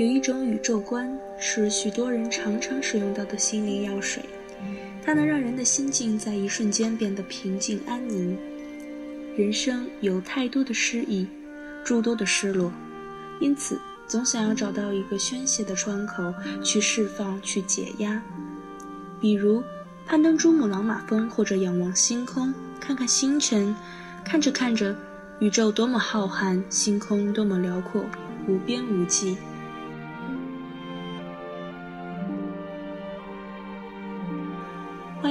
有一种宇宙观是许多人常常使用到的心灵药水，它能让人的心境在一瞬间变得平静安宁。人生有太多的失意，诸多的失落，因此总想要找到一个宣泄的窗口，去释放，去解压。比如攀登珠穆朗玛峰，或者仰望星空，看看星辰，看着看着，宇宙多么浩瀚，星空多么辽阔，无边无际。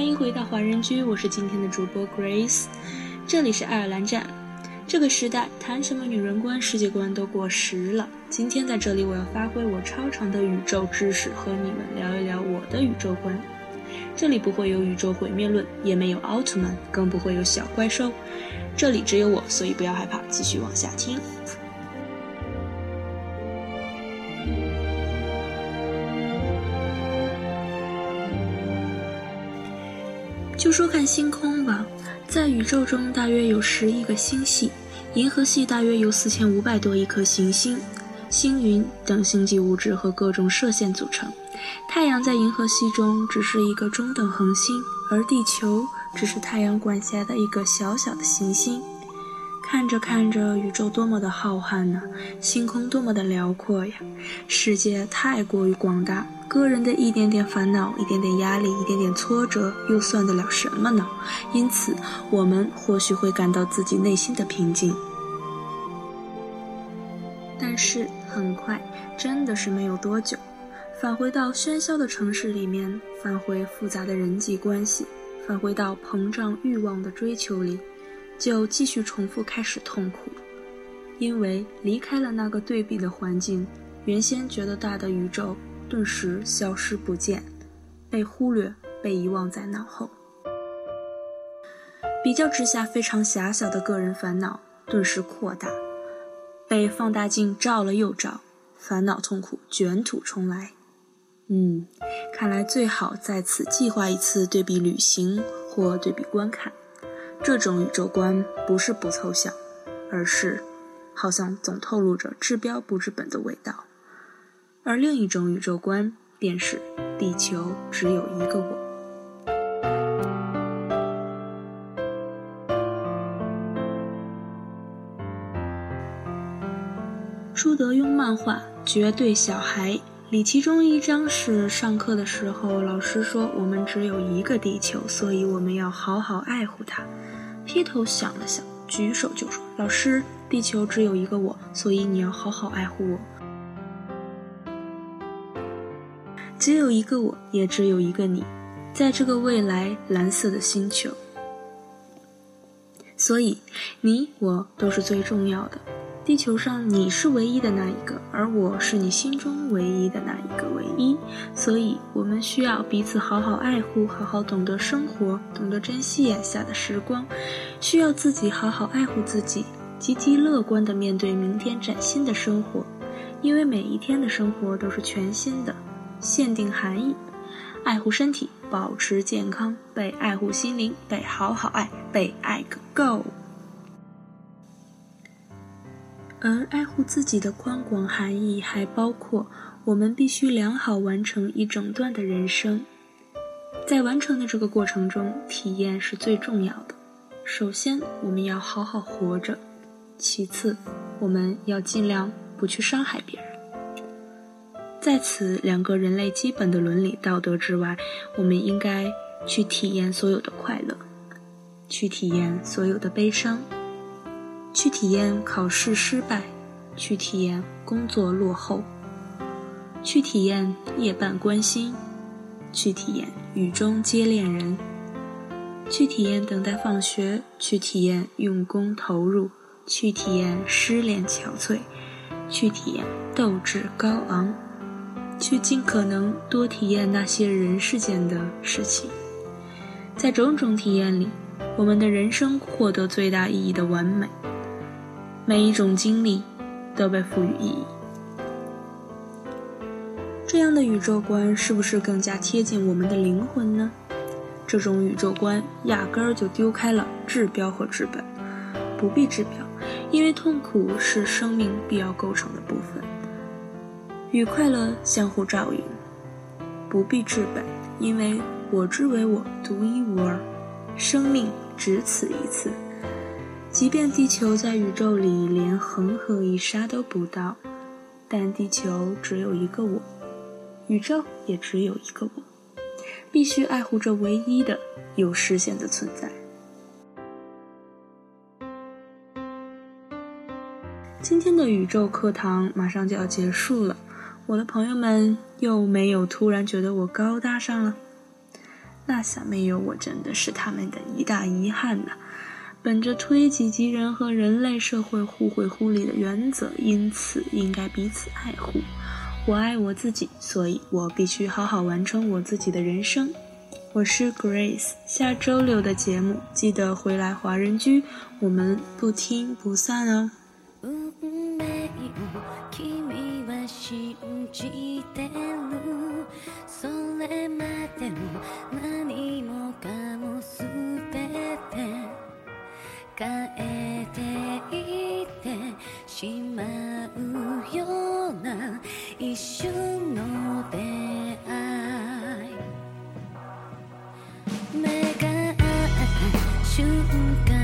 欢迎回到华人居，我是今天的主播 Grace，这里是爱尔兰站。这个时代谈什么女人观、世界观都过时了。今天在这里，我要发挥我超长的宇宙知识，和你们聊一聊我的宇宙观。这里不会有宇宙毁灭论，也没有奥特曼，更不会有小怪兽。这里只有我，所以不要害怕，继续往下听。就说看星空吧，在宇宙中大约有十亿个星系，银河系大约有四千五百多亿颗行星、星云等星际物质和各种射线组成。太阳在银河系中只是一个中等恒星，而地球只是太阳管辖的一个小小的行星。看着看着，宇宙多么的浩瀚呐，星空多么的辽阔呀！世界太过于广大，个人的一点点烦恼、一点点压力、一点点挫折，又算得了什么呢？因此，我们或许会感到自己内心的平静，但是很快，真的是没有多久，返回到喧嚣的城市里面，返回复杂的人际关系，返回到膨胀欲望的追求里。就继续重复开始痛苦，因为离开了那个对比的环境，原先觉得大的宇宙顿时消失不见，被忽略、被遗忘在脑后。比较之下，非常狭小的个人烦恼顿时扩大，被放大镜照了又照，烦恼痛苦卷土重来。嗯，看来最好在此计划一次对比旅行或对比观看。这种宇宙观不是不凑象，而是好像总透露着治标不治本的味道。而另一种宇宙观便是地球只有一个我。朱德庸漫画《绝对小孩》里，其中一章是上课的时候，老师说我们只有一个地球，所以我们要好好爱护它。劈头想了想，举手就说：“老师，地球只有一个我，所以你要好好爱护我。只有一个我，也只有一个你，在这个未来蓝色的星球，所以你我都是最重要的。”地球上你是唯一的那一个，而我是你心中唯一的那一个唯一，所以我们需要彼此好好爱护，好好懂得生活，懂得珍惜眼下的时光，需要自己好好爱护自己，积极乐观地面对明天崭新的生活，因为每一天的生活都是全新的。限定含义：爱护身体，保持健康，被爱护心灵，被好好爱，被爱个够。而爱护自己的宽广含义还包括，我们必须良好完成一整段的人生，在完成的这个过程中，体验是最重要的。首先，我们要好好活着；其次，我们要尽量不去伤害别人。在此两个人类基本的伦理道德之外，我们应该去体验所有的快乐，去体验所有的悲伤。去体验考试失败，去体验工作落后，去体验夜半关心，去体验雨中接恋人，去体验等待放学，去体验用功投入，去体验失恋憔悴，去体验斗志高昂，去尽可能多体验那些人世间的事情。在种种体验里，我们的人生获得最大意义的完美。每一种经历都被赋予意义。这样的宇宙观是不是更加贴近我们的灵魂呢？这种宇宙观压根儿就丢开了治标和治本，不必治标，因为痛苦是生命必要构成的部分。与快乐相互照应，不必治本，因为我之为我独一无二，生命只此一次。即便地球在宇宙里连恒河一沙都不到，但地球只有一个我，宇宙也只有一个我，必须爱护这唯一的有实现的存在。今天的宇宙课堂马上就要结束了，我的朋友们又没有突然觉得我高大上了？那下没有我真的是他们的一大遗憾呐。本着推己及人和人类社会互惠互利的原则，因此应该彼此爱护。我爱我自己，所以我必须好好完成我自己的人生。我是 Grace，下周六的节目记得回来华人居，我们不听不散哦。信じてる。それまでも何もかも全て変えていってしまうような一瞬の出会い。目が合った瞬間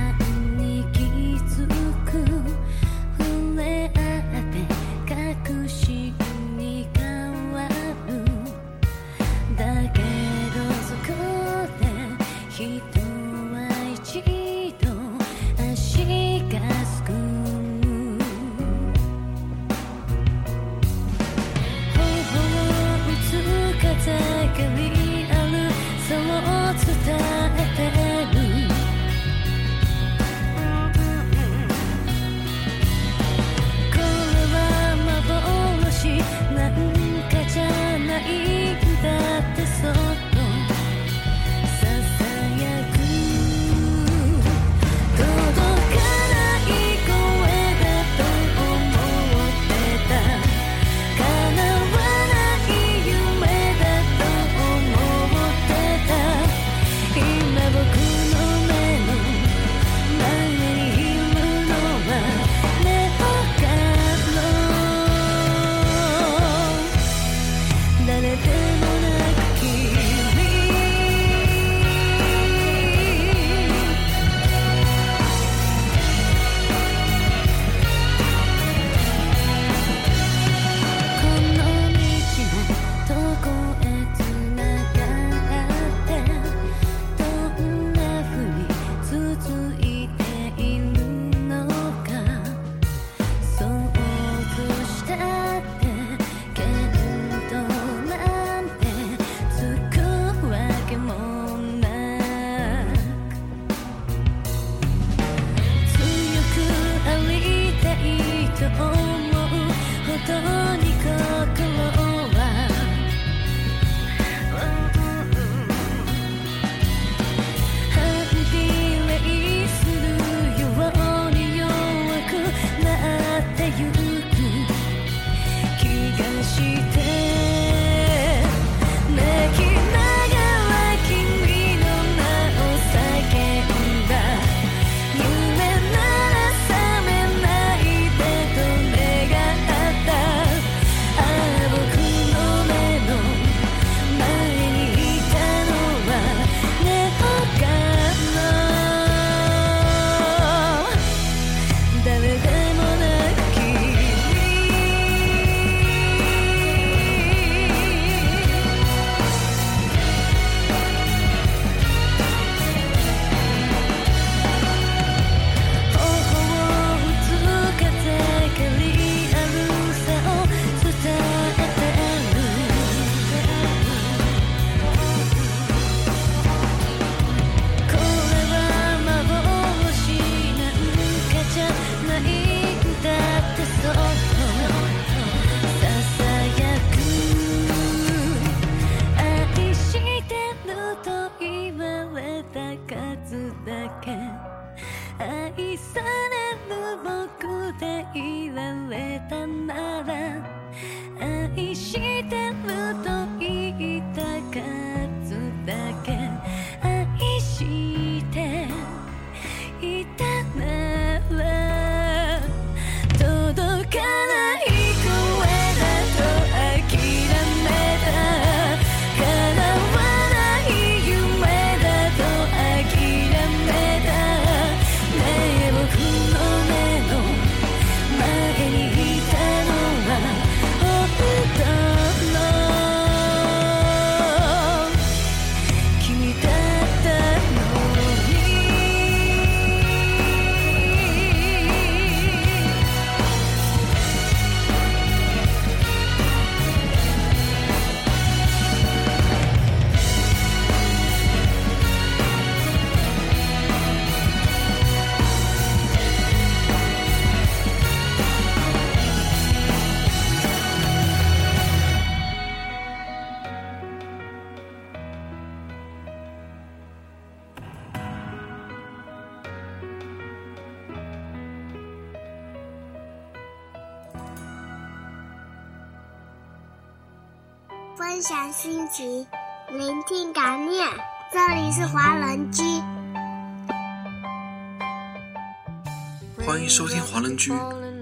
一心。分享心情，聆听感念。这里是华人居，欢迎收听华人居，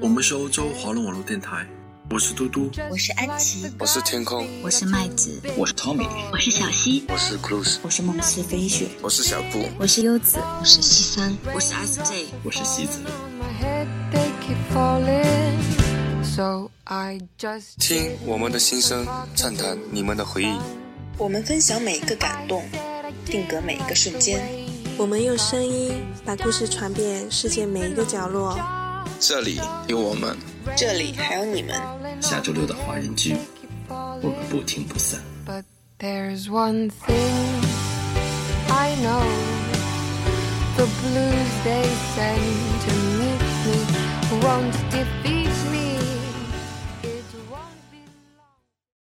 我们是欧洲华人网络电台。我是嘟嘟，我是安琪，我是天空，我是麦子，我是 Tommy，我是小溪，我是 Cruz，我是梦思飞雪，我是小布，我是优子，我是西三，我是 SJ，我是西子。听我们的心声，畅谈你们的回忆。我们分享每一个感动，定格每一个瞬间。我们用声音把故事传遍世界每一个角落。这里有我们，这里还有你们。下周六的华人居，我们不听不散。won't defeat